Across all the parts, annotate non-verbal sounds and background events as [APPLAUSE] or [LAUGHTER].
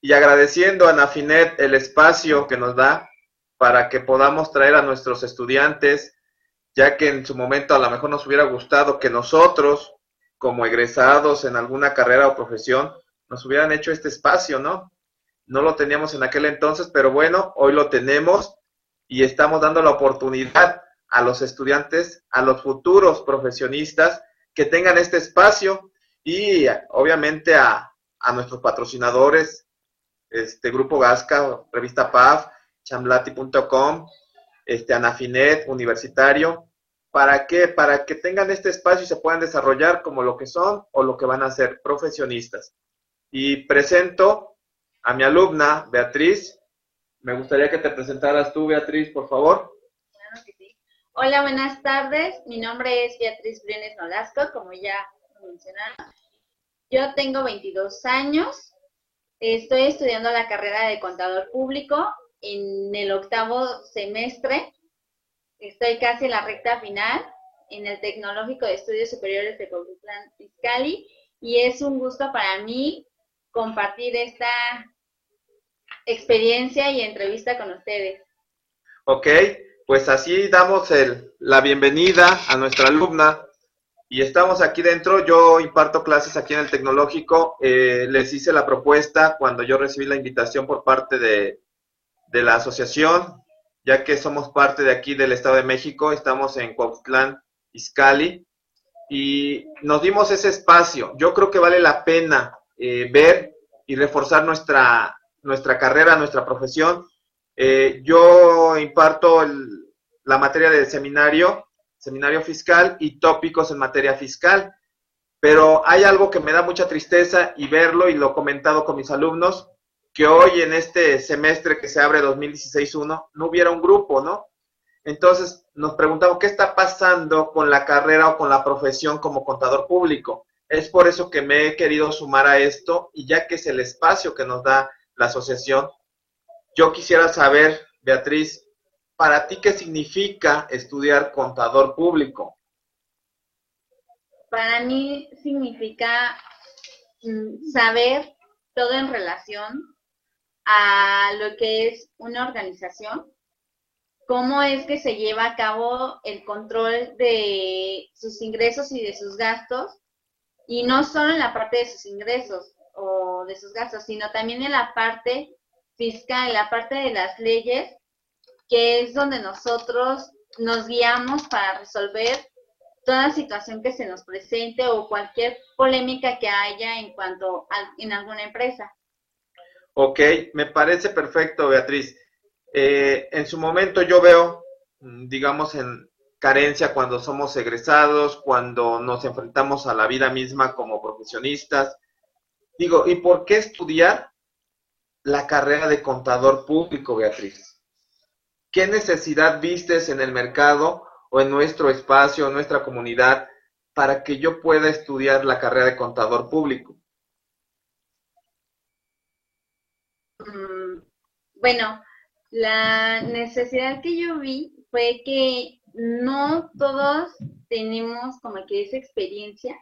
y agradeciendo a Nafinet el espacio que nos da para que podamos traer a nuestros estudiantes, ya que en su momento a lo mejor nos hubiera gustado que nosotros, como egresados en alguna carrera o profesión, nos hubieran hecho este espacio, ¿no? No lo teníamos en aquel entonces, pero bueno, hoy lo tenemos y estamos dando la oportunidad a los estudiantes, a los futuros profesionistas que tengan este espacio y obviamente a, nuestros patrocinadores, este Grupo Gasca, Revista PAF, chamlati.com, este Anafinet, Universitario, ¿para qué? Para que tengan este espacio y se puedan desarrollar como lo que son o lo que van a ser profesionistas. Y presento a mi alumna, Beatriz. Me gustaría que te presentaras tú, Beatriz, por favor. Hola, buenas tardes. Mi nombre es Beatriz Briones Nolasco, como ya mencionaron. Yo tengo 22 años. Estoy estudiando la carrera de contador público en el octavo semestre. Estoy casi en la recta final en el Tecnológico de Estudios Superiores de Coquitlán Fiscali y es un gusto para mí compartir esta experiencia y entrevista con ustedes. Ok, pues así damos el, la bienvenida a nuestra alumna y estamos aquí dentro. Yo imparto clases aquí en el tecnológico. Eh, les hice la propuesta cuando yo recibí la invitación por parte de, de, la asociación, ya que somos parte de aquí del Estado de México. Estamos en Cuauhtlán, Izcalli, y nos dimos ese espacio. Yo creo que vale la pena eh, ver y reforzar nuestra, nuestra carrera, nuestra profesión eh, yo imparto la materia del seminario, seminario fiscal y tópicos en materia fiscal, pero hay algo que me da mucha tristeza y verlo, y lo he comentado con mis alumnos, que hoy en este semestre que se abre 2016-1 no hubiera un grupo, ¿no? Entonces nos preguntamos qué está pasando con la carrera o con la profesión como contador público. Es por eso que me he querido sumar a esto y ya que es el espacio que nos da la asociación, yo quisiera saber, Beatriz, para ti, ¿qué significa estudiar contador público? Para mí significa mm, saber todo en relación a lo que es una organización, cómo es que se lleva a cabo el control de sus ingresos y de sus gastos, y no solo en la parte de sus ingresos o de sus gastos, sino también en la parte fiscal, la parte de las leyes, que es donde nosotros nos guiamos para resolver toda situación que se nos presente o cualquier polémica que haya en cuanto a, en alguna empresa. Ok, me parece perfecto, Beatriz. Eh, en su momento yo veo, mm, digamos, en carencia cuando somos egresados, cuando nos enfrentamos a la vida misma como profesionistas. Digo, ¿y por qué estudiar la carrera de contador público, Beatriz? ¿Qué necesidad vistes en el mercado o en nuestro espacio, en nuestra comunidad, para que yo pueda estudiar la carrera de contador público? Mm, bueno, la necesidad que yo vi fue que no todos tenemos como que esa experiencia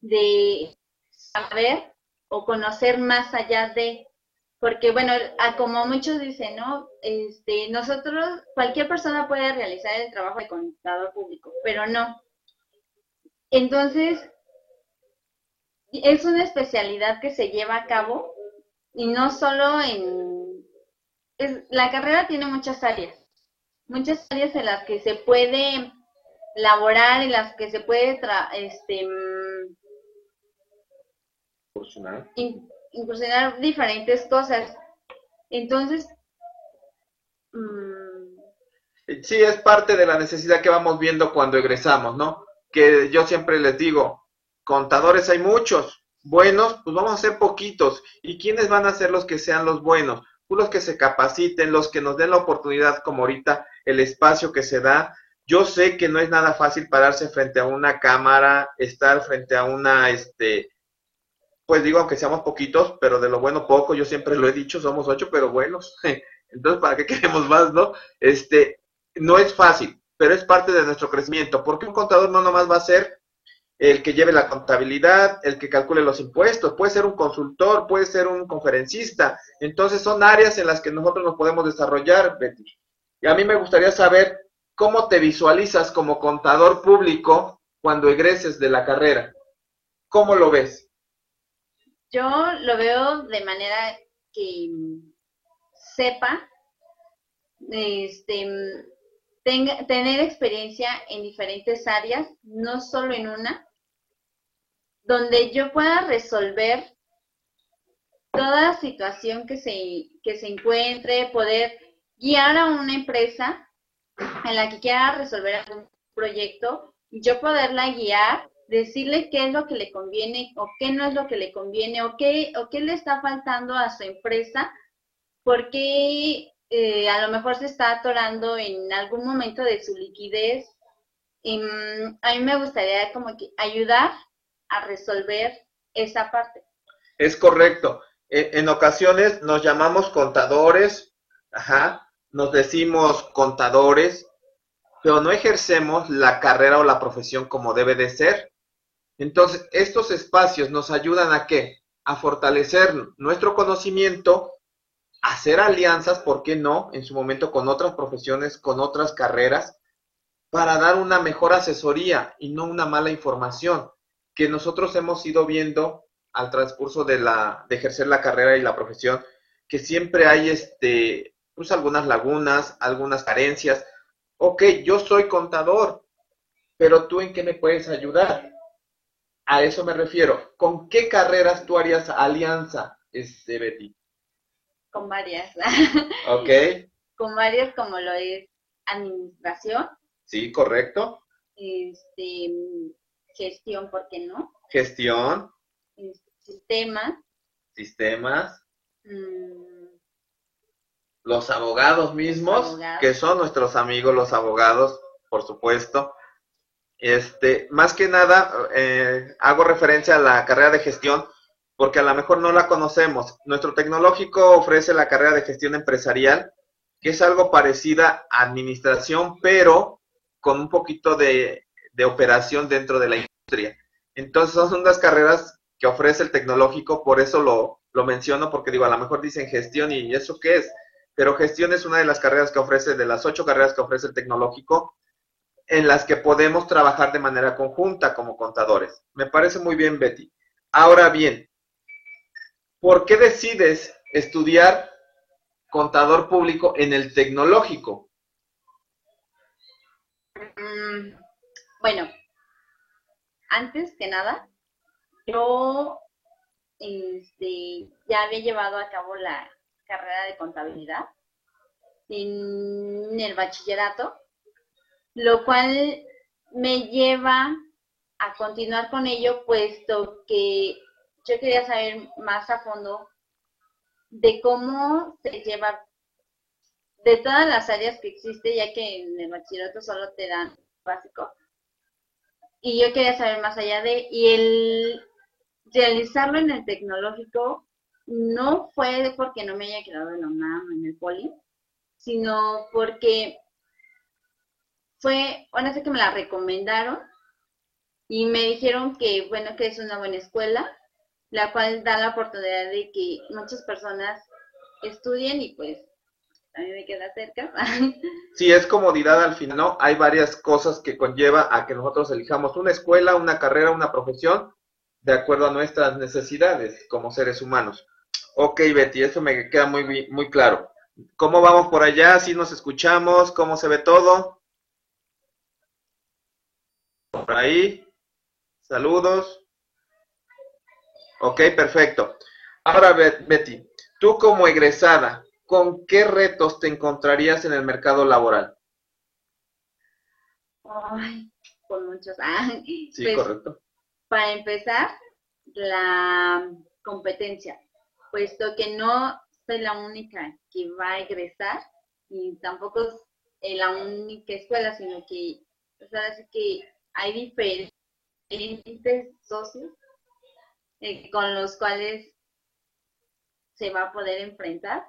de saber o conocer más allá de porque bueno, como muchos dicen, ¿no? Este, nosotros, cualquier persona puede realizar el trabajo de contador público, pero no. Entonces, es una especialidad que se lleva a cabo y no solo en... la carrera tiene muchas áreas, muchas áreas en las que se puede laborar, en las que se puede este, mm, incursionar diferentes cosas. Entonces, mm, sí, es parte de la necesidad que vamos viendo cuando egresamos, ¿no? Que yo siempre les digo, contadores hay muchos, buenos, pues vamos a ser poquitos. ¿Y quiénes van a ser los que sean los buenos? Pues los que se capaciten, los que nos den la oportunidad, como ahorita el espacio que se da. Yo sé que no es nada fácil pararse frente a una cámara, estar frente a una, este, pues digo, aunque seamos poquitos, pero de lo bueno poco, yo siempre lo he dicho, somos ocho, pero buenos. [LAUGHS] Entonces, ¿para qué queremos más, no? Este, no es fácil, pero es parte de nuestro crecimiento, porque un contador no nomás va a ser el que lleve la contabilidad, el que calcule los impuestos, puede ser un consultor, puede ser un conferencista. Entonces son áreas en las que nosotros nos podemos desarrollar, Betty. Y a mí me gustaría saber cómo te visualizas como contador público cuando egreses de la carrera. ¿Cómo lo ves? Yo lo veo de manera que sepa este, tener experiencia en diferentes áreas, no solo en una, donde yo pueda resolver toda situación que se, que se encuentre, poder guiar a una empresa en la que quiera resolver algún proyecto, yo poderla guiar, decirle qué es lo que le conviene o qué no es lo que le conviene o qué, o qué le está faltando a su empresa, porque eh, a lo mejor se está atorando en algún momento de su liquidez. Y, mm, a mí me gustaría como que ayudar a resolver esa parte. Es correcto. E, en, ocasiones nos llamamos contadores, ajá, nos decimos contadores, pero no ejercemos la carrera o la profesión como debe de ser. Entonces, estos espacios nos ayudan a qué? A fortalecer nuestro conocimiento hacer alianzas, ¿por qué no? En su momento con otras profesiones, con otras carreras, para dar una mejor asesoría y no una mala información que nosotros hemos ido viendo al transcurso de la de ejercer la carrera y la profesión que siempre hay este pues algunas lagunas, algunas carencias. Ok, yo soy contador, pero tú en qué me puedes ayudar? A eso me refiero. ¿Con qué carreras tú harías alianza, este, Betty? con varias. [LAUGHS] Ok. con varias como lo es administración. Sí, correcto. Este, gestión, ¿por qué no? Gestión. sistemas. Sistemas. Mm. Los abogados mismos, que son nuestros amigos los abogados, por supuesto. Este, más que nada, eh, hago referencia a la carrera de gestión porque a lo mejor no la conocemos. Nuestro tecnológico ofrece la carrera de gestión empresarial, que es algo parecida a administración, pero con un poquito de, operación dentro de la industria. Entonces son unas carreras que ofrece el tecnológico, por eso lo, lo menciono, porque digo, a lo mejor dicen gestión y eso qué es, pero gestión es una de las carreras que ofrece, de las ocho carreras que ofrece el tecnológico, en las que podemos trabajar de manera conjunta como contadores. Me parece muy bien, Betty. Ahora bien, ¿por qué decides estudiar contador público en el tecnológico? Mm, bueno, antes que nada, yo este, ya había llevado a cabo la carrera de contabilidad en el bachillerato, lo cual me lleva a continuar con ello, puesto que yo quería saber más a fondo de cómo se lleva de todas las áreas que existe, ya que en el bachillerato solo te dan básico. Y yo quería saber más allá de, y el realizarlo en el tecnológico no fue porque no me haya quedado en la UNAM, en el poli, sino porque fue, bueno, sé que me la recomendaron y me dijeron que, bueno, que es una buena escuela la cual da la oportunidad de que muchas personas estudien y pues a mí me queda cerca. [LAUGHS] Sí, es comodidad al final, ¿no? Hay varias cosas que conlleva a que nosotros elijamos una escuela, una carrera, una profesión, de acuerdo a nuestras necesidades como seres humanos. Ok, Betty, eso me queda muy, muy claro. ¿Cómo vamos por allá? ¿Sí nos escuchamos? ¿Cómo se ve todo? Por ahí. Saludos. Ok, perfecto. Ahora, Betty, tú como egresada, ¿con qué retos te encontrarías en el mercado laboral? Ay, con muchos. [LAUGHS] Ah, sí, pues, correcto. Para empezar, la competencia, puesto que no soy la única que va a egresar y tampoco es la única escuela, sino que, o sea, así que hay diferentes socios eh, con los cuales se va a poder enfrentar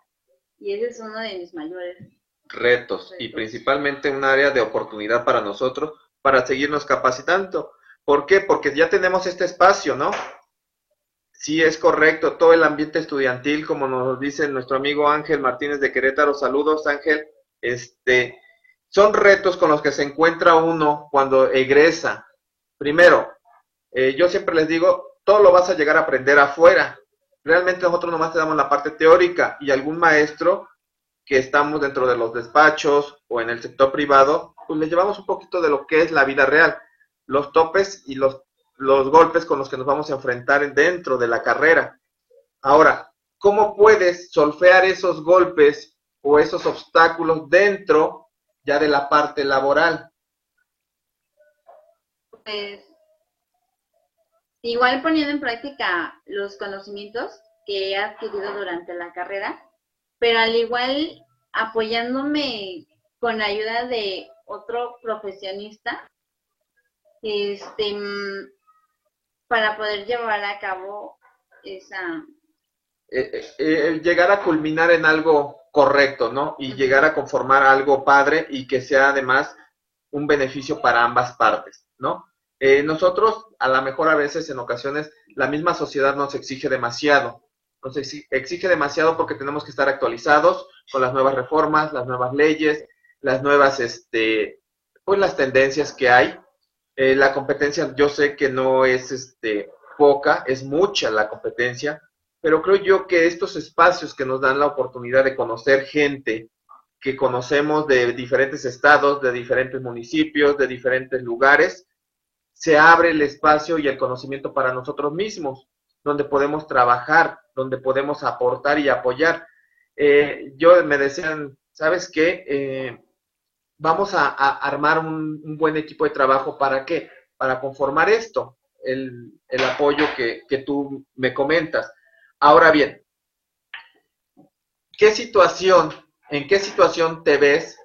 y ese es uno de mis mayores retos, y principalmente un área de oportunidad para nosotros para seguirnos capacitando. ¿Por qué? Porque ya tenemos este espacio, ¿no? Sí, es correcto. Todo el ambiente estudiantil, como nos dice nuestro amigo Ángel Martínez de Querétaro. Saludos, Ángel. Este, son retos con los que se encuentra uno cuando egresa. Primero, eh, yo siempre les digo, todo lo vas a llegar a aprender afuera. Realmente nosotros nomás te damos la parte teórica y algún maestro que estamos dentro de los despachos o en el sector privado, pues le llevamos un poquito de lo que es la vida real, los topes y los, los golpes con los que nos vamos a enfrentar dentro de la carrera. Ahora, ¿cómo puedes solfear esos golpes o esos obstáculos dentro ya de la parte laboral? Pues igual poniendo en práctica los conocimientos que he adquirido durante la carrera, pero al igual apoyándome con la ayuda de otro profesionista, este, mm, para poder llevar a cabo esa... Eh, eh, eh, llegar a culminar en algo correcto, ¿no? Y llegar a conformar algo padre y que sea además un beneficio para ambas partes, ¿no? nosotros, a lo mejor a veces, en ocasiones, la misma sociedad nos exige demasiado nos exige demasiado porque tenemos que estar actualizados con las nuevas reformas, las nuevas leyes, las nuevas, este, pues las tendencias que hay. Eh, la competencia yo sé que no es este, poca, es mucha la competencia, pero creo yo que estos espacios que nos dan la oportunidad de conocer gente que conocemos de diferentes estados, de diferentes municipios, de diferentes lugares, se abre el espacio y el conocimiento para nosotros mismos donde podemos trabajar, donde podemos aportar y apoyar. Eh, yo me decían, ¿sabes qué? Eh, vamos a, armar un, buen equipo de trabajo para qué? Para conformar esto, el, apoyo que, tú me comentas. Ahora bien, ¿qué situación, en qué situación te ves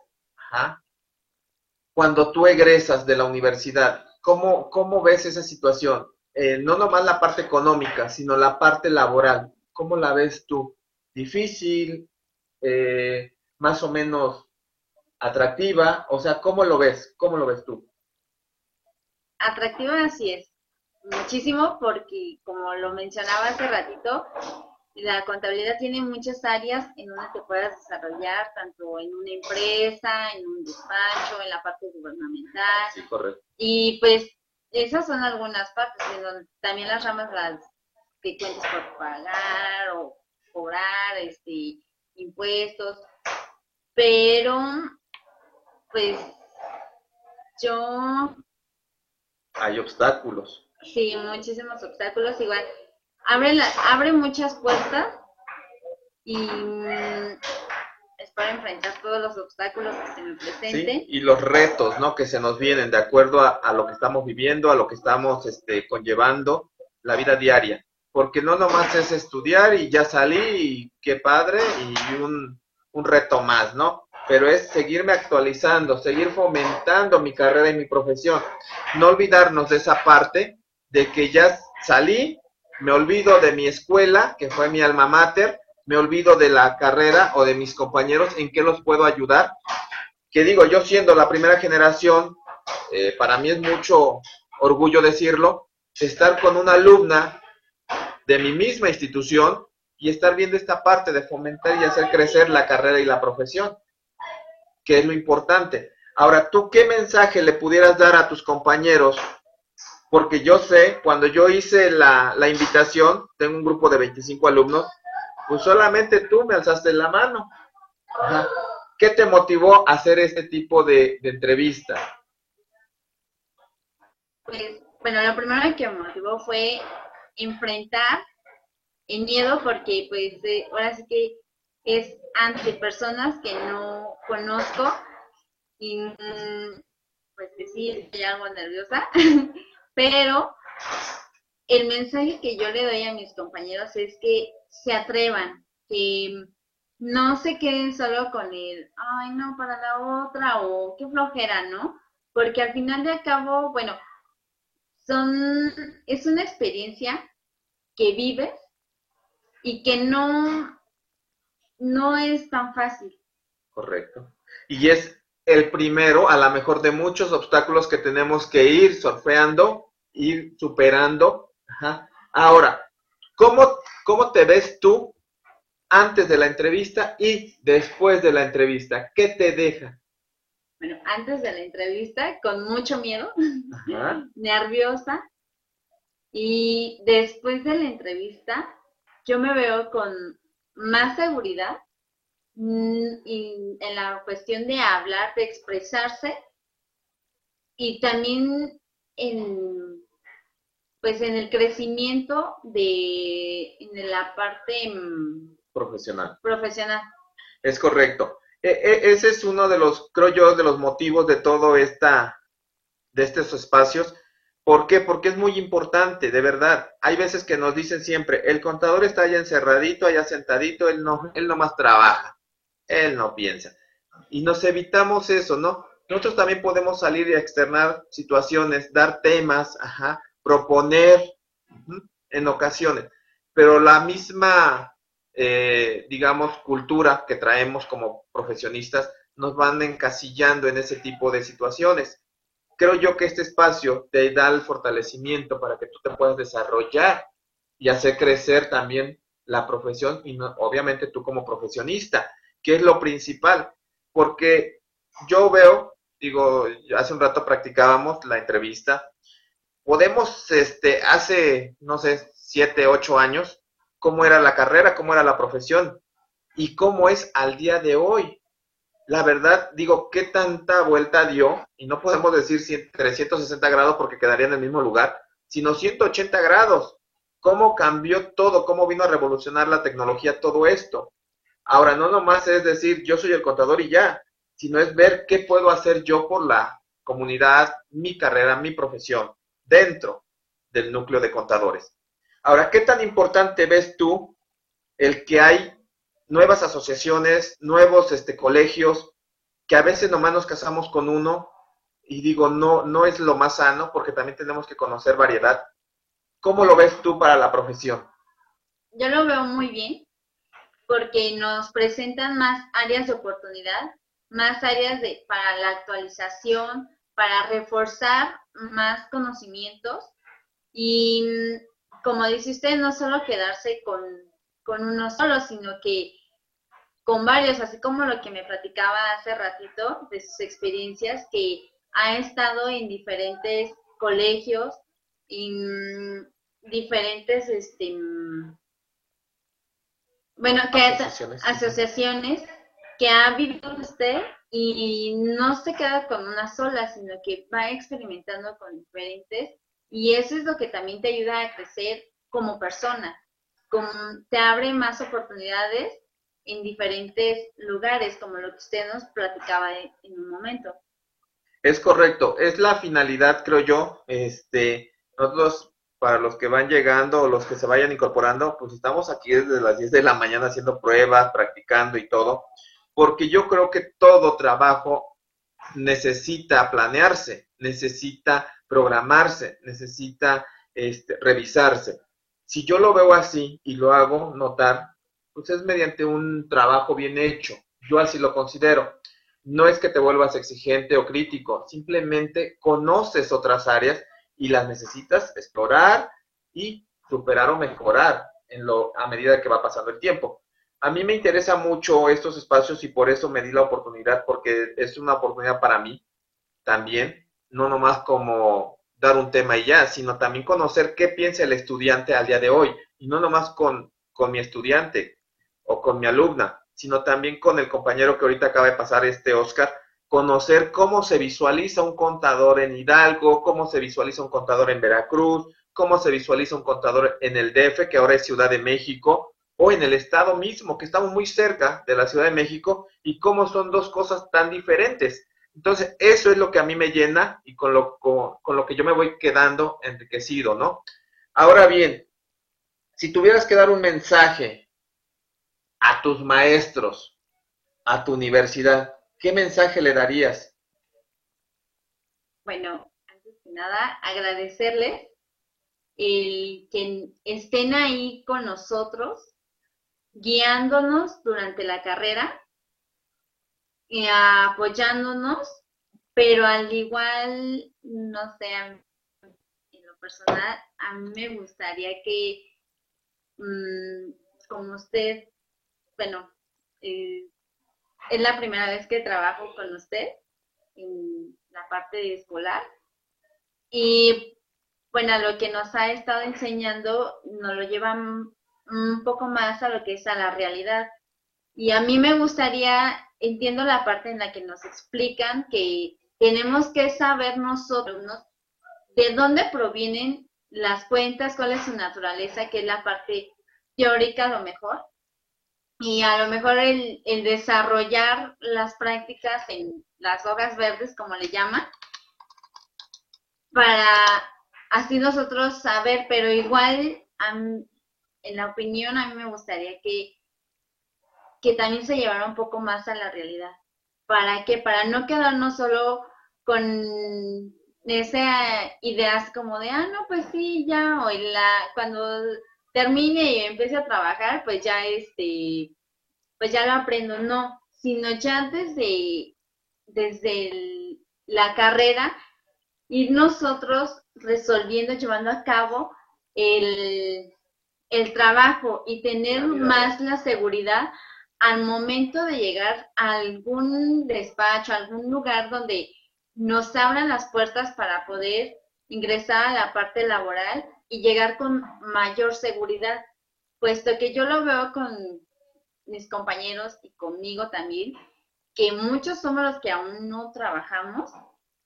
cuando tú egresas de la universidad? ¿Cómo, ¿Cómo ves esa situación? Eh, no nomás la parte económica, sino la parte laboral. ¿Cómo la ves tú? ¿Difícil? Eh, ¿Más o menos atractiva? O sea, ¿cómo lo ves? ¿Cómo lo ves tú? Atractiva así es. Muchísimo porque, como lo mencionaba hace ratito, la contabilidad tiene muchas áreas en donde te puedas desarrollar, tanto en una empresa, en un despacho, en la parte gubernamental. Sí, correcto. Y pues esas son algunas partes, también las ramas las que cuentas por pagar o cobrar este impuestos, pero pues yo hay obstáculos. Sí, muchísimos obstáculos igual. Abre la, abre muchas puertas y para enfrentar todos los obstáculos que se me presenten. y los retos, ¿no? Que se nos vienen de acuerdo a, lo que estamos viviendo, a lo que estamos este, conllevando, la vida diaria. Porque no nomás es estudiar y ya salí y qué padre y un, un reto más, ¿no? Pero es seguirme actualizando, seguir fomentando mi carrera y mi profesión. No olvidarnos de esa parte de que ya salí, me olvido de mi escuela, que fue mi alma mater, me olvido de la carrera o de mis compañeros, en qué los puedo ayudar. Que digo, yo siendo la primera generación, eh, para mí es mucho orgullo decirlo, estar con una alumna de mi misma institución y estar viendo esta parte de fomentar y hacer crecer la carrera y la profesión, que es lo importante. Ahora, ¿tú qué mensaje le pudieras dar a tus compañeros? Porque yo sé, cuando yo hice la, la invitación, tengo un grupo de 25 alumnos, pues solamente tú me alzaste la mano. ¿Qué te motivó a hacer este tipo de, entrevista? Pues, bueno, lo primero que me motivó fue enfrentar el miedo porque pues ahora sí que es ante personas que no conozco y mm, pues sí, estoy algo nerviosa, [LAUGHS] pero el mensaje que yo le doy a mis compañeros es que se atrevan, que no se queden solo con el, ay, no, para la otra, o qué flojera, ¿no? Porque al final de cabo, bueno, son, es una experiencia que vives y que no, no es tan fácil. Correcto. Y es el primero, a lo mejor, de muchos obstáculos que tenemos que ir sorfeando ir superando. Ahora, ¿cómo, ¿cómo te ves tú antes de la entrevista y después de la entrevista? ¿Qué te deja? Bueno, antes de la entrevista, con mucho miedo, [LAUGHS] nerviosa, y después de la entrevista, yo me veo con más seguridad mm, en la cuestión de hablar, de expresarse y también en pues en el crecimiento de en la parte mm, profesional. Profesional. Es correcto. E, e, ese es uno de los, creo yo, de los motivos de todo esta, de estos espacios. ¿Por qué? Porque es muy importante, de verdad. Hay veces que nos dicen siempre, el contador está allá encerradito, allá sentadito, él no, él más trabaja, él no piensa. Y nos evitamos eso, ¿no? Nosotros también podemos salir y externar situaciones, dar temas, proponer en ocasiones, pero la misma eh, digamos, cultura que traemos como profesionistas, nos van encasillando en ese tipo de situaciones. Creo yo que este espacio te da el fortalecimiento para que tú te puedas desarrollar y hacer crecer también la profesión y obviamente tú como profesionista, que es lo principal, porque yo veo, digo, hace un rato practicábamos la entrevista, podemos, este, hace, no sé, siete, ocho años, cómo era la carrera, cómo era la profesión y cómo es al día de hoy. La verdad, digo, ¿qué tanta vuelta dio? Y no podemos decir 360 grados porque quedaría en el mismo lugar, sino 180 grados. ¿Cómo cambió todo? ¿Cómo vino a revolucionar la tecnología todo esto? Ahora, no nomás es decir, yo soy el contador y ya, sino es ver qué puedo hacer yo por la comunidad, mi carrera, mi profesión, dentro del núcleo de contadores. Ahora, ¿qué tan importante ves tú el que hay nuevas asociaciones, nuevos este, colegios, que a veces nomás nos casamos con uno y digo, no, no es lo más sano porque también tenemos que conocer variedad. ¿Cómo lo ves tú para la profesión? Yo lo veo muy bien porque nos presentan más áreas de oportunidad, más áreas de, para la actualización, para reforzar más conocimientos y como dice usted, no solo quedarse con, uno solo, sino que con varios, así como lo que me platicaba hace ratito de sus experiencias, que ha estado en diferentes colegios, en diferentes, este, bueno, que asociaciones. asociaciones que ha vivido usted y no se queda con una sola, sino que va experimentando con diferentes y eso es lo que también te ayuda a crecer como persona, como te abre más oportunidades en diferentes lugares, como lo que usted nos platicaba en, un momento. Es correcto, es la finalidad, creo yo. Este, nosotros, para los que van llegando o los que se vayan incorporando, pues estamos aquí desde las 10 de la mañana haciendo pruebas, practicando y todo, porque yo creo que todo trabajo necesita planearse, necesita programarse, necesita este, revisarse. Si yo lo veo así y lo hago notar, pues es mediante un trabajo bien hecho. Yo así lo considero. No es que te vuelvas exigente o crítico, simplemente conoces otras áreas y las necesitas explorar y superar o mejorar en lo, a medida que va pasando el tiempo. A mí me interesa mucho estos espacios y por eso me di la oportunidad, porque es una oportunidad para mí también no nomás como dar un tema y ya, sino también conocer qué piensa el estudiante al día de hoy, y no nomás con, con mi estudiante o con mi alumna, sino también con el compañero que ahorita acaba de pasar, este Oscar, conocer cómo se visualiza un contador en Hidalgo, cómo se visualiza un contador en Veracruz, cómo se visualiza un contador en el DF, que ahora es Ciudad de México, o en el estado mismo, que estamos muy cerca de la Ciudad de México, y cómo son dos cosas tan diferentes. Entonces, eso es lo que a mí me llena y con lo, con, lo que yo me voy quedando enriquecido, ¿no? Ahora bien, si tuvieras que dar un mensaje a tus maestros, a tu universidad, ¿qué mensaje le darías? Bueno, antes que nada, agradecerles el que estén ahí con nosotros, guiándonos durante la carrera apoyándonos, pero al igual, no sé, en lo personal, a mí me gustaría que, mm, como usted, bueno, eh, es la primera vez que trabajo con usted en la parte escolar y bueno, lo que nos ha estado enseñando nos lo llevan un poco más a lo que es a la realidad. Y a mí me gustaría, entiendo la parte en la que nos explican que tenemos que saber nosotros de dónde provienen las cuentas, cuál es su naturaleza, que es la parte teórica a lo mejor. Y a lo mejor el, el desarrollar las prácticas en las hojas verdes, como le llaman, para así nosotros saber, pero igual en la opinión a mí me gustaría que, que también se llevara un poco más a la realidad. ¿Para qué? Para no quedarnos solo con esas ideas como de, ah, no, pues sí, ya, o la, cuando termine y empiece a trabajar, pues ya este, pues ya lo aprendo, no, sino ya desde, desde la carrera, y nosotros resolviendo, llevando a cabo el, trabajo y tener más la seguridad al momento de llegar a algún despacho, a algún lugar donde nos abran las puertas para poder ingresar a la parte laboral y llegar con mayor seguridad, puesto que yo lo veo con mis compañeros y conmigo también, que muchos somos los que aún no trabajamos,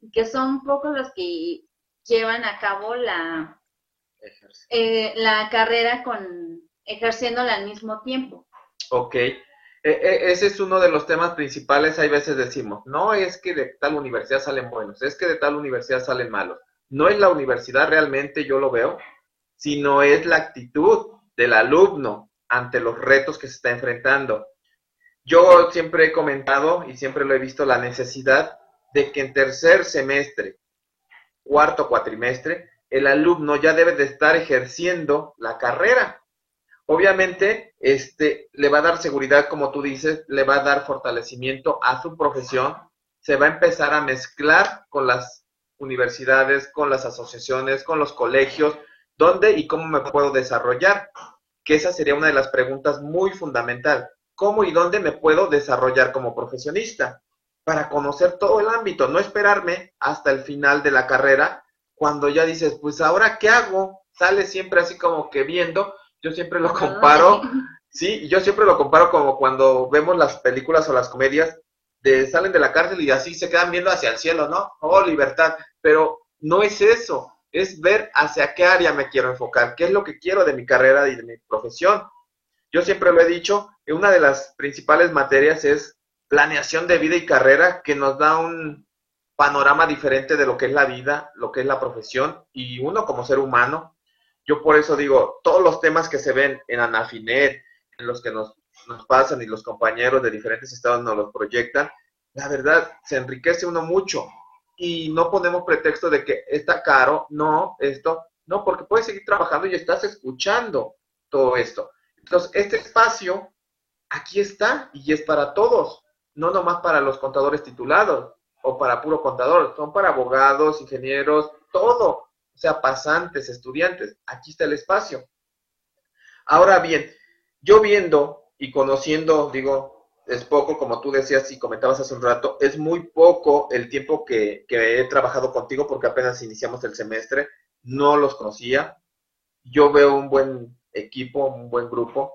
y que son pocos los que llevan a cabo la, eh, la carrera con ejerciéndola al mismo tiempo. Ok. E, e, ese es uno de los temas principales. Hay veces decimos, no es que de tal universidad salen buenos, es que de tal universidad salen malos. No es la universidad realmente, yo lo veo, sino es la actitud del alumno ante los retos que se está enfrentando. Yo siempre he comentado y siempre lo he visto la necesidad de que en tercer semestre cuarto cuatrimestre, el alumno ya debe de estar ejerciendo la carrera. Obviamente, este, le va a dar seguridad, como tú dices, le va a dar fortalecimiento a su profesión, se va a empezar a mezclar con las universidades, con las asociaciones, con los colegios, dónde y cómo me puedo desarrollar, que esa sería una de las preguntas muy fundamental. ¿Cómo y dónde me puedo desarrollar como profesionista? para conocer todo el ámbito, no esperarme hasta el final de la carrera, cuando ya dices, pues ahora qué hago, sale siempre así como que viendo, yo siempre lo comparo, sí, yo siempre lo comparo como cuando vemos las películas o las comedias de salen de la cárcel y así se quedan viendo hacia el cielo, ¿no? Oh, libertad, pero no es eso, es ver hacia qué área me quiero enfocar, qué es lo que quiero de mi carrera y de mi profesión. Yo siempre lo he dicho, una de las principales materias es planeación de vida y carrera que nos da un panorama diferente de lo que es la vida, lo que es la profesión y uno como ser humano. Yo por eso digo, todos los temas que se ven en Anafinet, en los que nos, nos pasan y los compañeros de diferentes estados nos los proyectan, la verdad se enriquece uno mucho y no ponemos pretexto de que está caro, no, esto, no, porque puedes seguir trabajando y estás escuchando todo esto. Entonces, este espacio aquí está y es para todos no nomás para los contadores titulados o para puro contador, son para abogados, ingenieros, todo, o sea, pasantes, estudiantes, aquí está el espacio. Ahora bien, yo viendo y conociendo, digo, es poco, como tú decías y comentabas hace un rato, es muy poco el tiempo que, que he trabajado contigo porque apenas iniciamos el semestre, no los conocía. Yo veo un buen equipo, un buen grupo.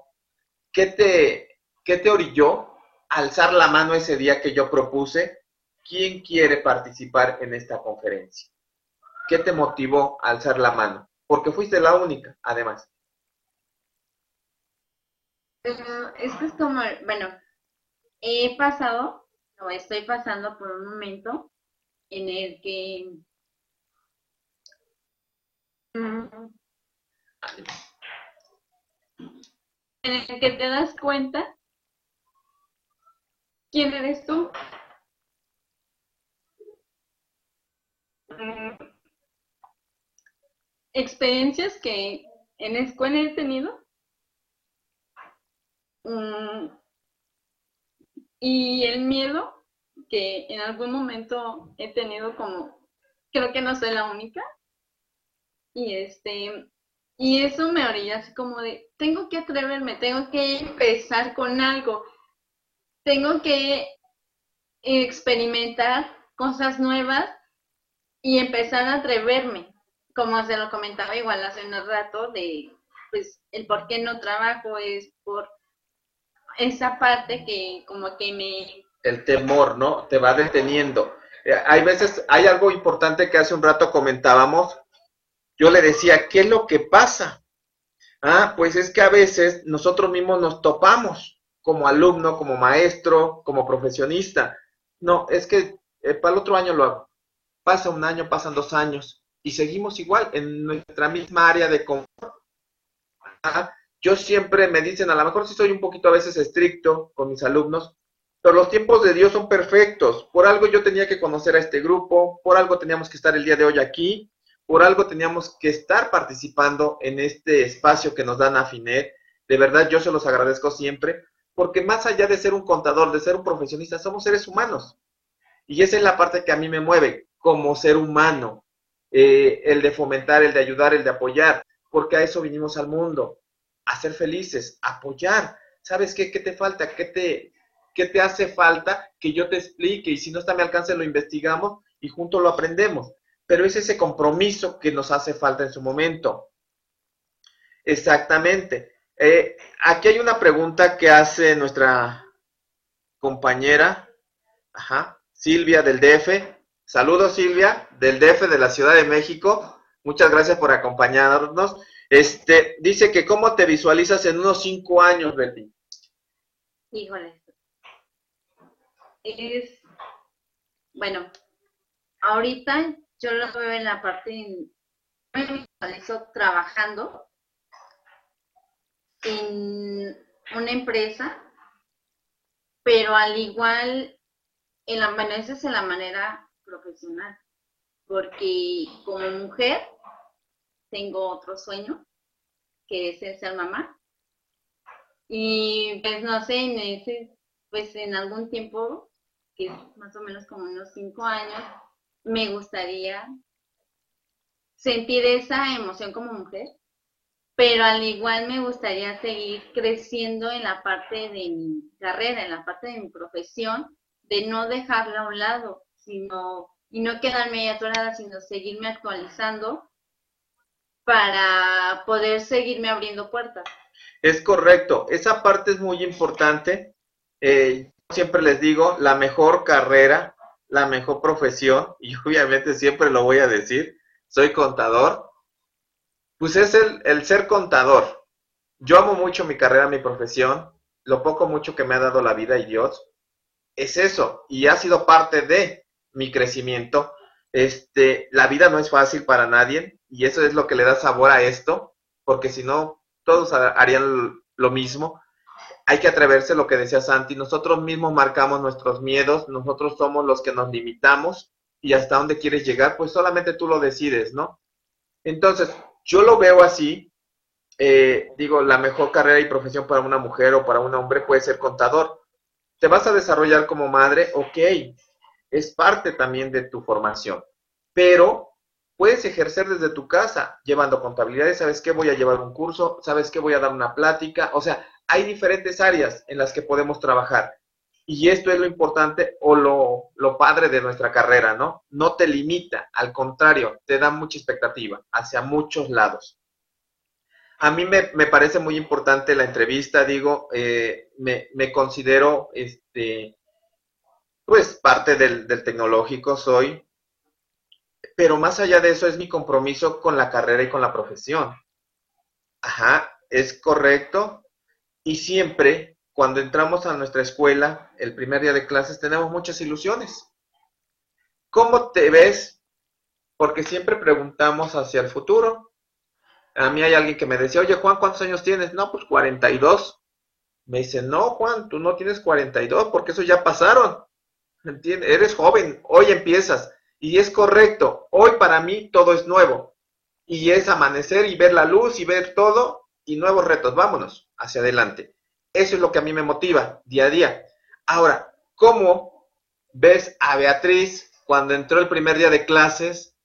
¿Qué te, qué te orilló alzar la mano ese día que yo propuse, ¿quién quiere participar en esta conferencia? ¿Qué te motivó a alzar la mano? Porque fuiste la única, además. esto es como, bueno, he pasado, o estoy pasando por un momento en el que en el que te das cuenta ¿Quién eres tú? Mm, experiencias que en escuela he tenido. Mm, y el miedo que en algún momento he tenido como, creo que no soy la única. Y este, y eso me orilla así como de, tengo que atreverme, tengo que empezar con algo, tengo que experimentar cosas nuevas y empezar a atreverme, como se lo comentaba igual hace un rato, de pues el por qué no trabajo es por esa parte que como que me... El temor, ¿no? Te va deteniendo. Eh, hay veces, hay algo importante que hace un rato comentábamos, yo le decía, ¿qué es lo que pasa? Ah, pues es que a veces nosotros mismos nos topamos como alumno, como maestro, como profesionista. No, es que eh, para el otro año lo hago. Pasa un año, pasan dos años y seguimos igual en nuestra misma área de confort. Yo siempre me dicen, a lo mejor sí soy un poquito a veces estricto con mis alumnos, pero los tiempos de Dios son perfectos. Por algo yo tenía que conocer a este grupo, por algo teníamos que estar el día de hoy aquí, por algo teníamos que estar participando en este espacio que nos dan a Finet. De verdad, yo se los agradezco siempre, porque más allá de ser un contador, de ser un profesionista, somos seres humanos. Y esa es la parte que a mí me mueve como ser humano, eh, el de fomentar, el de ayudar, el de apoyar, porque a eso vinimos al mundo, a ser felices, apoyar. ¿Sabes qué? ¿Qué te falta? ¿Qué te, qué te hace falta? Que yo te explique y si no está a mi alcance lo investigamos y juntos lo aprendemos pero es ese compromiso que nos hace falta en su momento. Exactamente. Eh, aquí hay una pregunta que hace nuestra compañera, Silvia del DF. Saludos Silvia, del DF de la Ciudad de México. Muchas gracias por acompañarnos. Este, dice que cómo te visualizas en unos cinco años, Betty. Híjole. Es, bueno, ahorita yo lo veo en la parte, me visualizo trabajando en una empresa, pero al igual, en la, bueno, en la manera porque como mujer tengo otro sueño, que es el ser mamá, y pues no sé, en ese, pues en algún tiempo, que es más o menos como unos cinco años, me gustaría sentir esa emoción como mujer, pero al igual me gustaría seguir creciendo en la parte de mi carrera, en la parte de mi profesión, de no dejarla a un lado, sino y no quedarme ahí atorada, sino seguirme actualizando para poder seguirme abriendo puertas. Es correcto, esa parte es muy importante. Eh, siempre les digo, la mejor carrera la mejor profesión, [LAUGHS] y obviamente siempre lo voy a decir, soy contador, pues es el, el ser contador. Yo amo mucho mi carrera, mi profesión, lo poco mucho que me ha dado la vida y Dios, es eso, y ha sido parte de mi crecimiento. Este, la vida no es fácil para nadie, y eso es lo que le da sabor a esto, porque si no, todos harían lo mismo hay que atreverse, lo que decía Santi, nosotros mismos marcamos nuestros miedos, nosotros somos los que nos limitamos y hasta dónde quieres llegar, pues solamente tú lo decides, ¿no? Entonces, yo lo veo así, eh, digo, la mejor carrera y profesión para una mujer o para un hombre puede ser contador. ¿Te vas a desarrollar como madre? Ok, es parte también de tu formación, pero puedes ejercer desde tu casa, llevando contabilidades, ¿sabes qué? Voy a llevar un curso, ¿sabes qué? Voy a dar una plática, o sea, hay diferentes áreas en las que podemos trabajar. Y esto es lo importante o lo, padre de nuestra carrera, ¿no? No te limita, al contrario, te da mucha expectativa hacia muchos lados. A mí me, parece muy importante la entrevista, digo, eh, me, considero, este, pues, parte del, tecnológico, soy, pero más allá de eso es mi compromiso con la carrera y con la profesión. Ajá, es correcto, y siempre, cuando entramos a nuestra escuela, el primer día de clases, tenemos muchas ilusiones. ¿Cómo te ves? Porque siempre preguntamos hacia el futuro. A mí hay alguien que me decía, oye Juan, ¿cuántos años tienes? No, pues 42. Me dice, no Juan, tú no tienes 42 porque eso ya pasaron. Eres joven, hoy empiezas. Y es correcto, hoy para mí todo es nuevo. Y es amanecer y ver la luz y ver todo y nuevos retos. Vámonos hacia adelante. Eso es lo que a mí me motiva día a día. Ahora, ¿cómo ves a Beatriz cuando entró el primer día de clases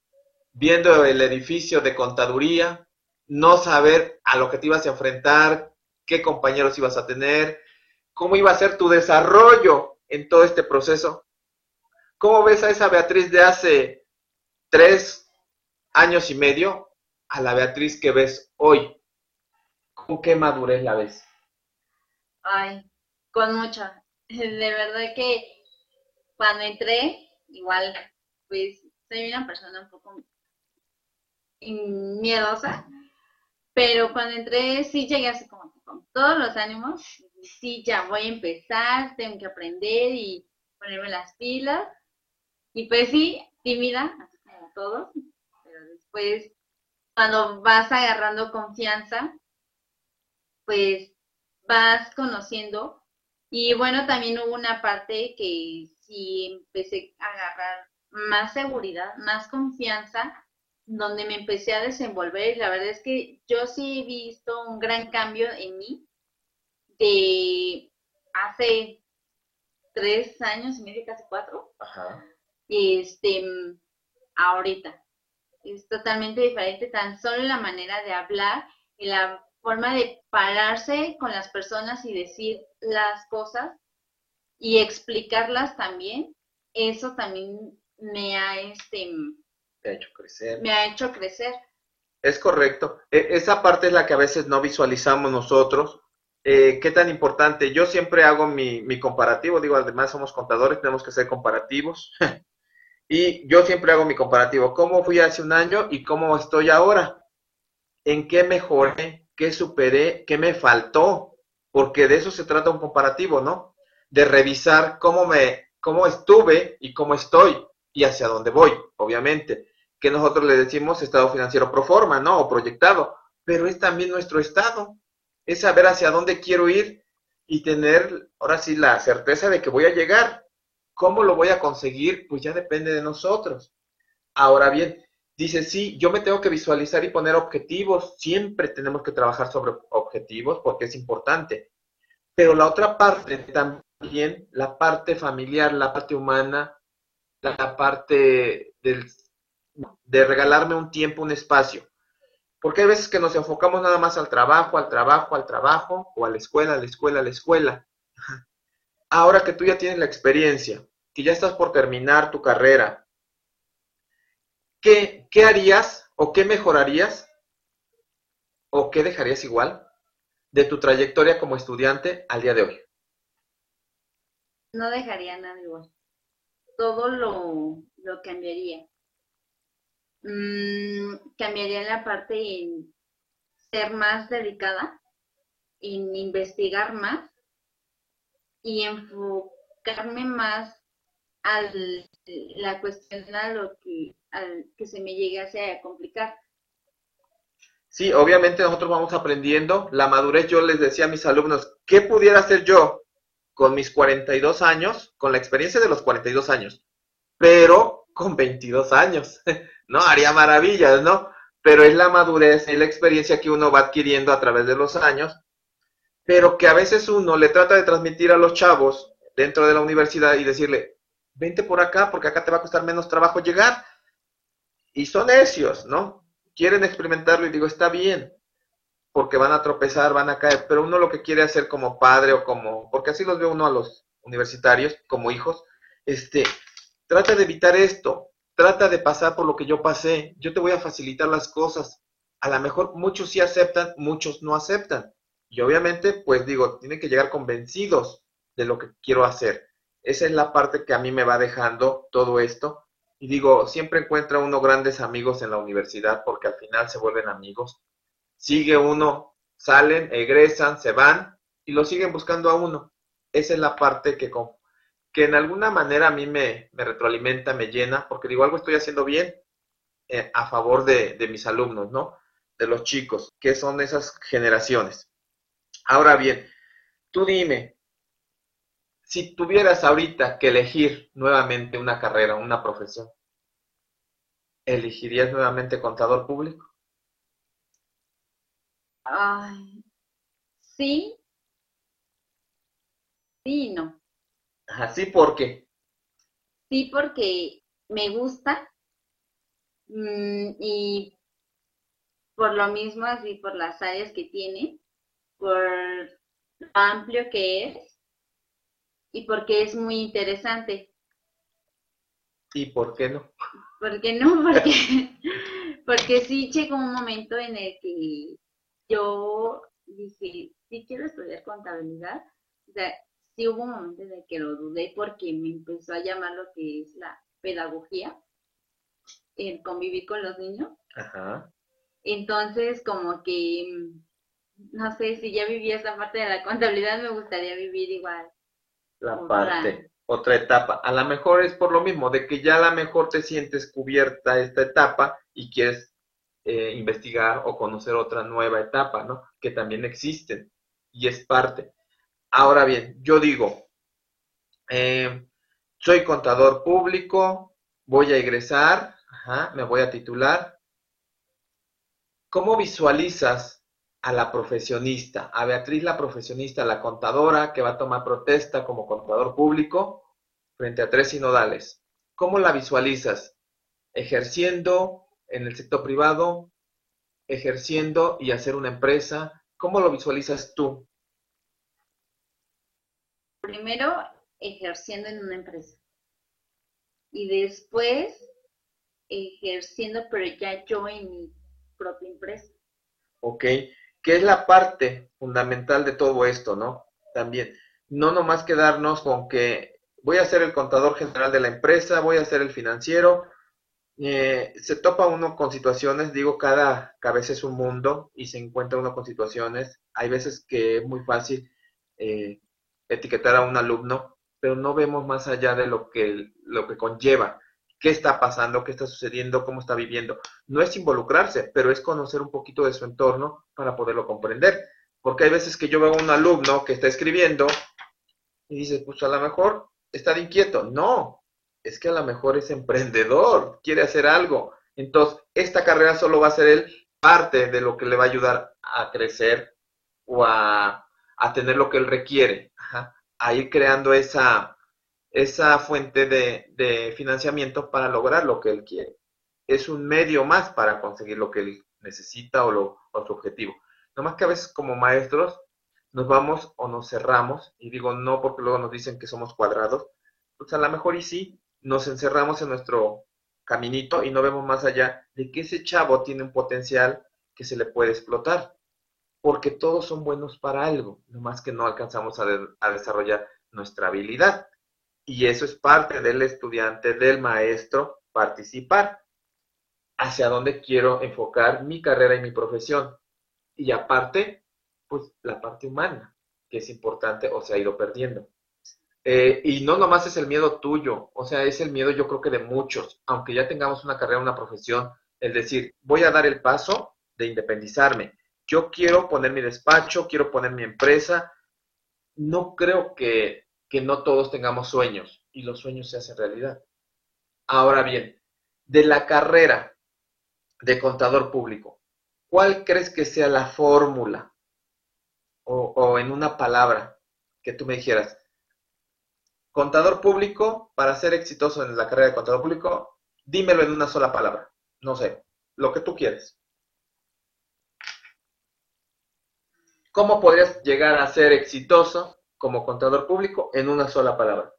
viendo el edificio de contaduría, no saber a lo que te ibas a enfrentar, qué compañeros ibas a tener, cómo iba a ser tu desarrollo en todo este proceso. ¿Cómo ves a esa Beatriz de hace tres años y medio a la Beatriz que ves hoy? ¿Con qué madurez la ves? Ay, con mucha. [LAUGHS] De verdad que cuando entré, igual, pues soy una persona un poco miedosa, pero cuando entré sí llegué así como todos los ánimos, sí, ya voy a empezar, tengo que aprender y ponerme las pilas. Y pues sí, tímida, como todos, pero después cuando vas agarrando confianza, pues vas conociendo. Y bueno, también hubo una parte que sí empecé a agarrar más seguridad, más confianza, donde me empecé a desenvolver. Y la verdad es que yo sí he visto un gran cambio en mí de hace tres años y medio, casi cuatro. Ajá. Este, ahorita. Es totalmente diferente, tan solo la manera de hablar y la forma de pararse con las personas y decir las cosas y explicarlas también, eso también me ha, este, me ha hecho crecer. Me ha hecho crecer. Es correcto. E, esa parte es la que a veces no visualizamos nosotros. Eh, ¿Qué tan importante? Yo siempre hago mi, comparativo, digo, además somos contadores, tenemos que ser comparativos. [LAUGHS] y yo siempre hago mi comparativo. ¿Cómo fui hace un año y cómo estoy ahora? ¿En qué mejoré? ¿Qué superé? ¿Qué me faltó? Porque de eso se trata un comparativo, ¿no? de revisar cómo me, cómo estuve y cómo estoy y hacia dónde voy, obviamente. Que nosotros le decimos estado financiero pro forma, ¿no? O proyectado, pero es también nuestro estado. Es saber hacia dónde quiero ir y tener ahora sí la certeza de que voy a llegar. ¿Cómo lo voy a conseguir? Pues ya depende de nosotros. Ahora bien, dice, sí, yo me tengo que visualizar y poner objetivos. Siempre tenemos que trabajar sobre objetivos porque es importante. Pero la otra parte también la parte familiar, la parte humana, la parte del, de regalarme un tiempo, un espacio. Porque hay veces que nos enfocamos nada más al trabajo, al trabajo, al trabajo, o a la escuela, a la escuela, a la escuela. Ahora que tú ya tienes la experiencia, que ya estás por terminar tu carrera, ¿qué, qué harías o qué mejorarías o qué dejarías igual de tu trayectoria como estudiante al día de hoy? no dejaría nada igual. Todo lo, lo cambiaría. Mm, cambiaría la parte en ser más dedicada, en investigar más y enfocarme más a la cuestión a lo que, que se me llegase a complicar. Sí, obviamente nosotros vamos aprendiendo. La madurez, yo les decía a mis alumnos, ¿qué pudiera hacer yo con mis 42 años, con la experiencia de los 42 años, pero con 22 años, [LAUGHS] ¿no? Haría maravillas, ¿no? Pero es la madurez y la experiencia que uno va adquiriendo a través de los años, pero que a veces uno le trata de transmitir a los chavos dentro de la universidad y decirle, vente por acá porque acá te va a costar menos trabajo llegar. Y son necios, ¿no? Quieren experimentarlo y digo, está bien, porque van a tropezar, van a caer, pero uno lo que quiere hacer como padre o como, porque así los ve uno a los universitarios como hijos, este, trata de evitar esto, trata de pasar por lo que yo pasé, yo te voy a facilitar las cosas. A lo mejor muchos sí aceptan, muchos no aceptan. Y obviamente, pues digo, tienen que llegar convencidos de lo que quiero hacer. Esa es la parte que a mí me va dejando todo esto. Y digo, siempre encuentra uno grandes amigos en la universidad porque al final se vuelven amigos sigue uno, salen, egresan, se van y lo siguen buscando a uno. Esa es la parte que, que en alguna manera a mí me, retroalimenta, me llena, porque digo, algo estoy haciendo bien eh, a favor de, de mis alumnos, ¿no? De los chicos, que son esas generaciones. Ahora bien, tú dime, si tuvieras ahorita que elegir nuevamente una carrera, una profesión, ¿elegirías nuevamente contador público? Ay, sí. Sí no. Así porque. Sí, porque me gusta. Mm, y por lo mismo, así por las áreas que tiene, por lo amplio que es y porque es muy interesante. ¿Y por qué no? ¿Por qué no? [LAUGHS] Porque, porque sí llegó un momento en el que yo dije, sí quiero estudiar contabilidad. O sea, sí hubo un momento en el que lo dudé porque me empezó a llamar lo que es la pedagogía, el convivir con los niños. Ajá. Entonces, como que, no sé, si ya vivía esa parte de la contabilidad, me gustaría vivir igual. La parte, otra etapa. A lo mejor es por lo mismo, de que ya a lo mejor te sientes cubierta esta etapa y quieres eh, investigar o conocer otra nueva etapa, ¿no? Que también existen y es parte. Ahora bien, yo digo, eh, soy contador público, voy a egresar, me voy a titular. ¿Cómo visualizas a la profesionista, a Beatriz la profesionista, la contadora que va a tomar protesta como contador público frente a tres sinodales? ¿Cómo la visualizas? ¿Ejerciendo en el sector privado? ¿Ejerciendo y hacer una empresa? ¿Cómo lo visualizas tú? Primero ejerciendo en una empresa y después ejerciendo, pero ya yo en mi propia empresa. Ok, que es la parte fundamental de todo esto, ¿no? También, no nomás quedarnos con que voy a ser el contador general de la empresa, voy a ser el financiero. Eh, se topa uno con situaciones, digo, cada cabeza es un mundo y se encuentra uno con situaciones. Hay veces que es muy fácil eh, etiquetar a un alumno, pero no vemos más allá de lo que, lo que conlleva, qué está pasando, qué está sucediendo, cómo está viviendo. No es involucrarse, pero es conocer un poquito de su entorno para poderlo comprender. Porque hay veces que yo veo a un alumno que está escribiendo y dice, pues a lo mejor está inquieto. No, es que a lo mejor es emprendedor, quiere hacer algo. Entonces, esta carrera solo va a ser él parte de lo que le va a ayudar a crecer o a a tener lo que él requiere, a ir creando esa, esa fuente de, financiamiento para lograr lo que él quiere. Es un medio más para conseguir lo que él necesita o, lo, su objetivo. No más que a veces como maestros nos vamos o nos cerramos, y digo no porque luego nos dicen que somos cuadrados, pues a lo mejor y sí, nos encerramos en nuestro caminito y no vemos más allá de que ese chavo tiene un potencial que se le puede explotar porque todos son buenos para algo, nomás que no alcanzamos a, desarrollar nuestra habilidad. Y eso es parte del estudiante, del maestro, participar hacia dónde quiero enfocar mi carrera y mi profesión. Y aparte, pues la parte humana, que es importante o se ha ido perdiendo. Eh, y no nomás es el miedo tuyo, o sea, es el miedo yo creo que de muchos, aunque ya tengamos una carrera, una profesión, el decir, voy a dar el paso de independizarme, yo quiero poner mi despacho, quiero poner mi empresa. No creo que, no todos tengamos sueños y los sueños se hacen realidad. Ahora bien, de la carrera de contador público, ¿cuál crees que sea la fórmula? O, o, en una palabra que tú me dijeras, contador público, para ser exitoso en la carrera de contador público, dímelo en una sola palabra. No sé, lo que tú quieres. ¿Cómo podrías llegar a ser exitoso como contador público en una sola palabra?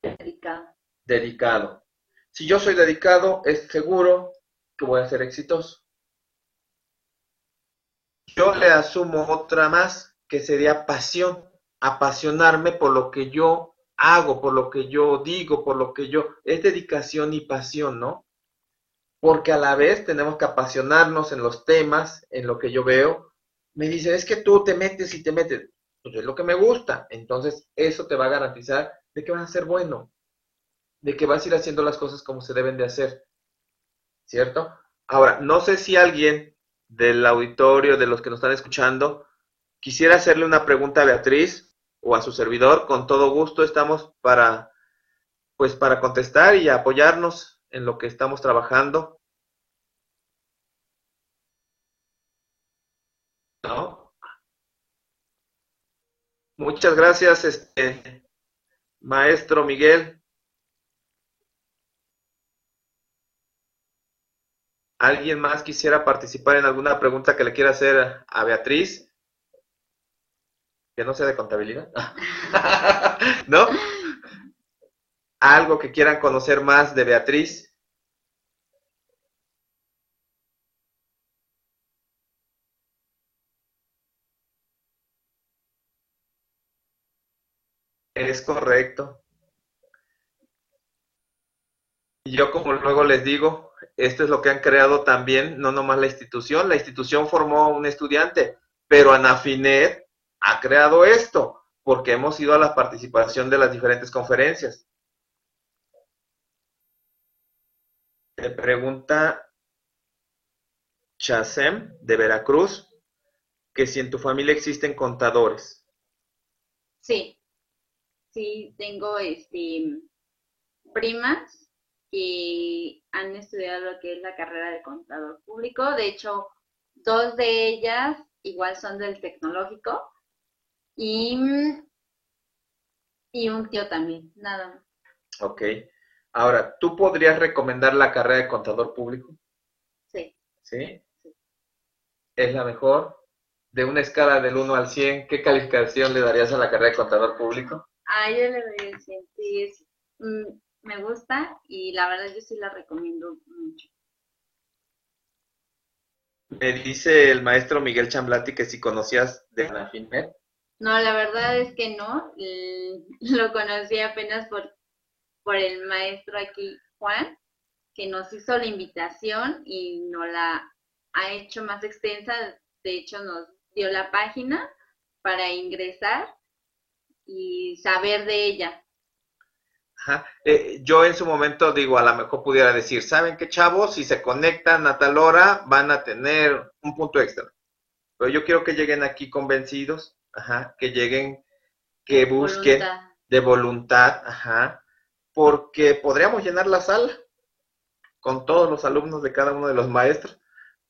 Dedicado. Dedicado. Si yo soy dedicado, es seguro que voy a ser exitoso. Yo le asumo otra más, que sería pasión. Apasionarme por lo que yo hago, por lo que yo digo, por lo que yo... Es dedicación y pasión, ¿no? Porque a la vez tenemos que apasionarnos en los temas, en lo que yo veo. Me dicen, es que tú te metes y te metes. Pues es lo que me gusta. Entonces, eso te va a garantizar de que vas a ser bueno, de que vas a ir haciendo las cosas como se deben de hacer. ¿Cierto? Ahora, no sé si alguien del auditorio, de los que nos están escuchando, quisiera hacerle una pregunta a Beatriz o a su servidor. Con todo gusto estamos para, pues, para contestar y apoyarnos en lo que estamos trabajando. ¿No? Muchas gracias, este, maestro Miguel. ¿Alguien más quisiera participar en alguna pregunta que le quiera hacer a Beatriz? Que no sea de contabilidad. [LAUGHS] ¿No? ¿Algo que quieran conocer más de Beatriz? Es correcto. Yo como luego les digo, esto es lo que han creado también, no nomás la institución, la institución formó un estudiante, pero Anafinet ha creado esto, porque hemos ido a la participación de las diferentes conferencias. Te pregunta Chasem de Veracruz que si en tu familia existen contadores. Sí, sí tengo este primas que han estudiado lo que es la carrera de contador público. De hecho, dos de ellas igual son del tecnológico y, y un tío también, nada más. Ok. Ahora, ¿tú podrías recomendar la carrera de contador público? Sí. ¿Sí? sí. ¿Es la mejor? De una escala del 1 al 100, ¿qué calificación le darías a la carrera de contador público? Ah, yo le doy el 100, sí, es, mm, me gusta y la verdad yo sí la recomiendo mucho. Me dice el maestro Miguel Chamblati que si conocías de Anafinet. No, la verdad es que no. [LAUGHS] Lo conocí apenas por, por el maestro aquí, Juan, que nos hizo la invitación y nos la ha hecho más extensa. De hecho, nos dio la página para ingresar y saber de ella. Ajá. Eh, yo en su momento digo, a lo mejor pudiera decir, ¿saben qué chavos? Si se conectan a tal hora van a tener un punto extra. Pero yo quiero que lleguen aquí convencidos, ajá, que lleguen, que busquen de voluntad, ajá, porque podríamos llenar la sala con todos los alumnos de cada uno de los maestros,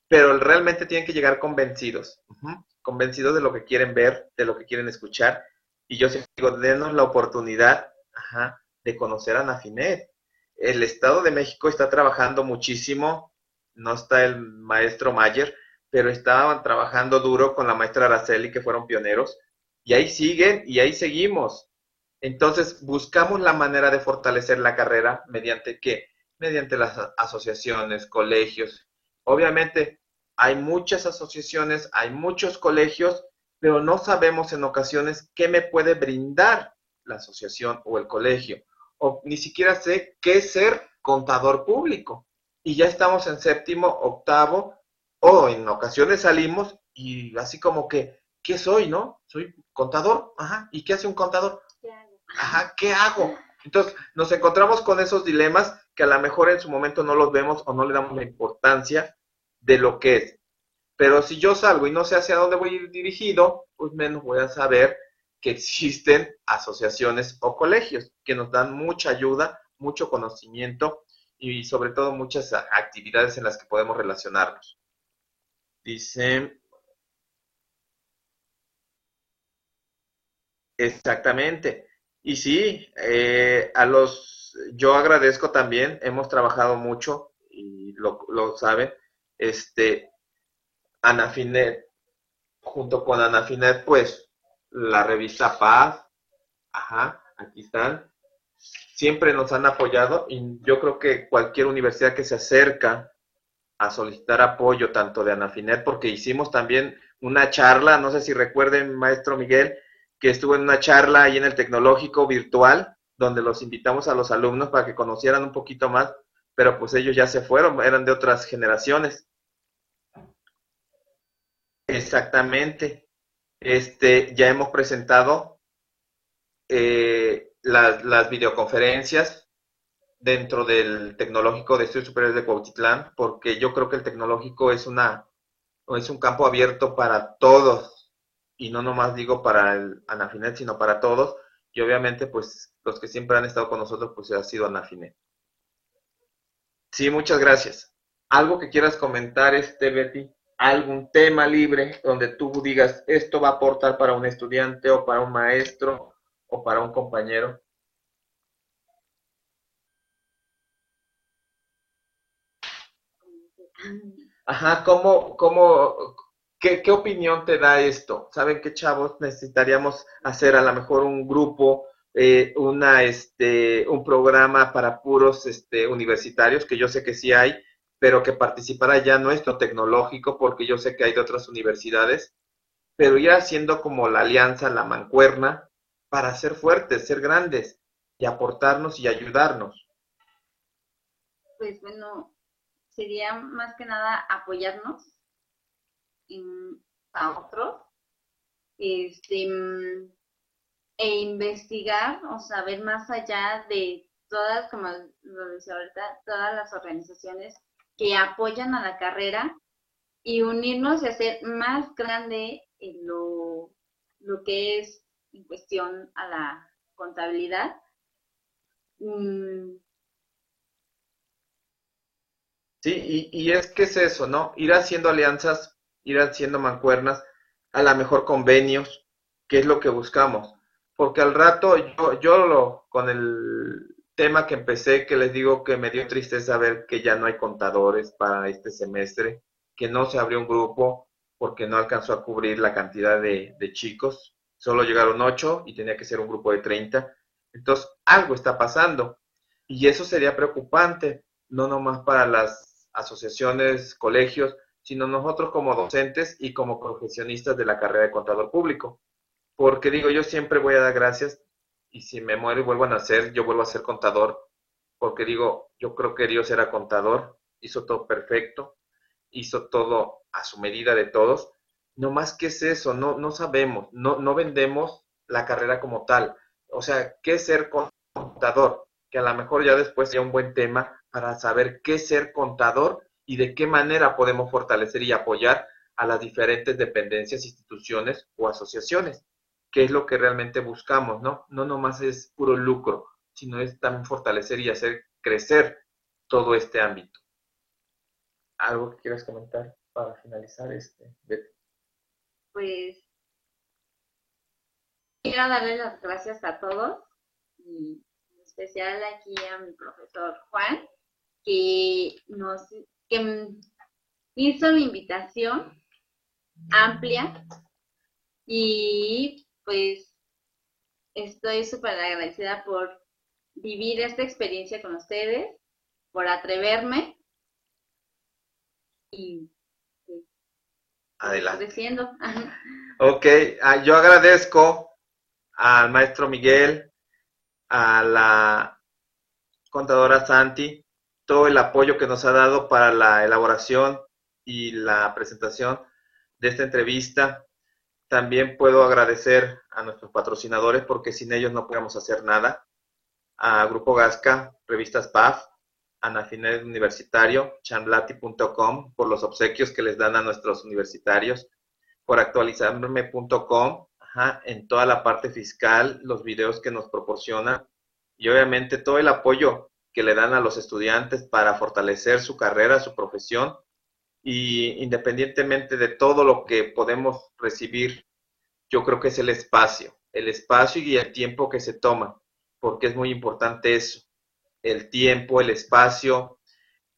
pero realmente tienen que llegar convencidos, convencidos de lo que quieren ver, de lo que quieren escuchar. Y yo siempre digo, denos la oportunidad, de conocer a Nafinet. El Estado de México está trabajando muchísimo, no está el maestro Mayer, pero estaban trabajando duro con la maestra Araceli, que fueron pioneros, y ahí siguen y ahí seguimos. Entonces, buscamos la manera de fortalecer la carrera mediante qué? Mediante las asociaciones, colegios. Obviamente, hay muchas asociaciones, hay muchos colegios, pero no sabemos en ocasiones qué me puede brindar la asociación o el colegio o ni siquiera sé qué ser contador público. Y ya estamos en séptimo, octavo, o en ocasiones salimos y así como que, ¿qué soy, no? Soy contador, ajá, ¿y qué hace un contador? Ajá, ¿qué hago? Entonces nos encontramos con esos dilemas que a lo mejor en su momento no los vemos o no le damos la importancia de lo que es. Pero si yo salgo y no sé hacia dónde voy a ir dirigido, pues menos voy a saber que existen asociaciones o colegios que nos dan mucha ayuda, mucho conocimiento y sobre todo muchas actividades en las que podemos relacionarnos. Dice, exactamente. Y sí, eh, a los, yo agradezco también, hemos trabajado mucho y lo, lo saben, este, Anafinet, junto con Anafinet, pues la revista Paz, ajá, aquí están, siempre nos han apoyado y yo creo que cualquier universidad que se acerca a solicitar apoyo, tanto de Anafinet, porque hicimos también una charla, no sé si recuerden, maestro Miguel, que estuvo en una charla ahí en el tecnológico virtual, donde los invitamos a los alumnos para que conocieran un poquito más, pero pues ellos ya se fueron, eran de otras generaciones. Exactamente. Este, ya hemos presentado eh, las, videoconferencias dentro del tecnológico de Estudios Superiores de Cuautitlán, porque yo creo que el tecnológico es, una, es un campo abierto para todos, y no nomás digo para el Anafinet, sino para todos, y obviamente pues los que siempre han estado con nosotros pues ha sido Anafinet. Sí, muchas gracias. ¿Algo que quieras comentar, este Betty? algún tema libre donde tú digas, esto va a aportar para un estudiante o para un maestro o para un compañero? Ajá, ¿cómo, cómo, qué, opinión te da esto? ¿Saben qué chavos necesitaríamos hacer a lo mejor un grupo, eh, una, este, un programa para puros este, universitarios, que yo sé que sí hay, pero que participara ya nuestro tecnológico, porque yo sé que hay de otras universidades, pero ir haciendo como la alianza, la mancuerna, para ser fuertes, ser grandes y aportarnos y ayudarnos. Pues bueno, sería más que nada apoyarnos a otros este, e investigar o saber más allá de todas, como lo decía ahorita, todas las organizaciones que apoyan a la carrera y unirnos y hacer más grande lo, lo que es en cuestión a la contabilidad. Mm. Sí, y, y, es que es eso, ¿no? Ir haciendo alianzas, ir haciendo mancuernas, a lo mejor convenios, que es lo que buscamos. Porque al rato, yo, yo lo, con el tema que empecé, que les digo que me dio tristeza ver que ya no hay contadores para este semestre, que no se abrió un grupo porque no alcanzó a cubrir la cantidad de, de chicos solo llegaron ocho y tenía que ser un grupo de 30. Entonces, algo está pasando. Y eso sería preocupante, no nomás para las asociaciones, colegios, sino nosotros como docentes y como profesionistas de la carrera de contador público. Porque digo, yo siempre voy a dar gracias y si me muero y vuelvo a nacer, yo vuelvo a ser contador. Porque digo, yo creo que Dios era contador, hizo todo perfecto, hizo todo a su medida de todos no más que es eso, no, no sabemos, no, no vendemos la carrera como tal. O sea, ¿qué ser contador? Que a lo mejor ya después sea un buen tema para saber qué ser contador y de qué manera podemos fortalecer y apoyar a las diferentes dependencias, instituciones o asociaciones, que es lo que realmente buscamos, ¿no? No nomás es puro lucro, sino es también fortalecer y hacer crecer todo este ámbito. ¿Algo que quieras comentar para finalizar este? pues quiero darle las gracias a todos y en especial aquí a mi profesor Juan que nos que hizo la invitación amplia y pues estoy súper agradecida por vivir esta experiencia con ustedes, por atreverme y Adelante. [LAUGHS] Ok, ah, yo agradezco al maestro Miguel, a la contadora Santi, todo el apoyo que nos ha dado para la elaboración y la presentación de esta entrevista. También puedo agradecer a nuestros patrocinadores porque sin ellos no podemos hacer nada. A Grupo Gasca, Revistas PAF, Anafinet Universitario, chanlati.com, por los obsequios que les dan a nuestros universitarios, por actualizarme.com, en toda la parte fiscal, los videos que nos proporciona y obviamente todo el apoyo que le dan a los estudiantes para fortalecer su carrera, su profesión y independientemente de todo lo que podemos recibir, yo creo que es el espacio, el espacio y el tiempo que se toma, porque es muy importante eso el tiempo, el espacio.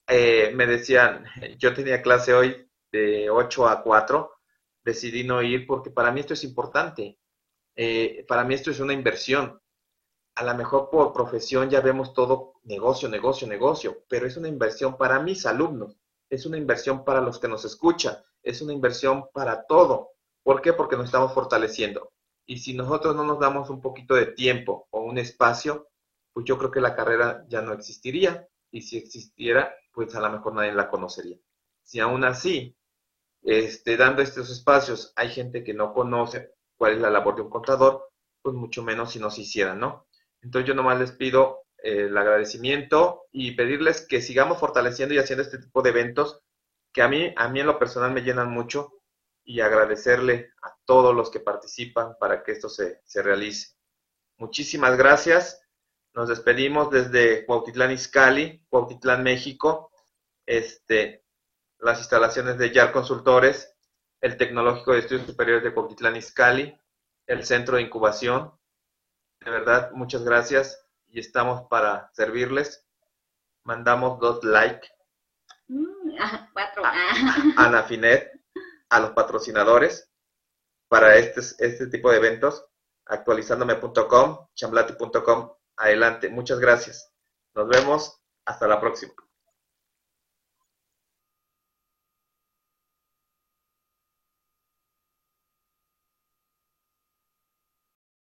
Eh, me decían, yo tenía clase hoy de 8 a 4, decidí no ir porque para mí esto es importante. Eh, para mí esto es una inversión. A lo mejor por profesión ya vemos todo negocio, negocio, negocio, pero es una inversión para mis alumnos, es una inversión para los que nos escuchan, es una inversión para todo. ¿Por qué? Porque nos estamos fortaleciendo. Y si nosotros no nos damos un poquito de tiempo o un espacio, pues yo creo que la carrera ya no existiría y si existiera, pues a lo mejor nadie la conocería. Si aún así, este, dando estos espacios, hay gente que no conoce cuál es la labor de un contador, pues mucho menos si no se hiciera, ¿no? Entonces yo nomás les pido eh, el agradecimiento y pedirles que sigamos fortaleciendo y haciendo este tipo de eventos que a mí, a mí en lo personal me llenan mucho y agradecerle a todos los que participan para que esto se, se realice. Muchísimas gracias nos despedimos desde Cuautitlán Izcalli, Cuautitlán, México. Este, las instalaciones de YAR Consultores, el Tecnológico de Estudios Superiores de Cuautitlán Izcalli, el Centro de Incubación. De verdad, muchas gracias y estamos para servirles. Mandamos dos likes. Mm, cuatro. a Anafinet, a los patrocinadores para este, este tipo de eventos, actualizándome.com, chamblati.com. Adelante, muchas gracias. Nos vemos, hasta la próxima.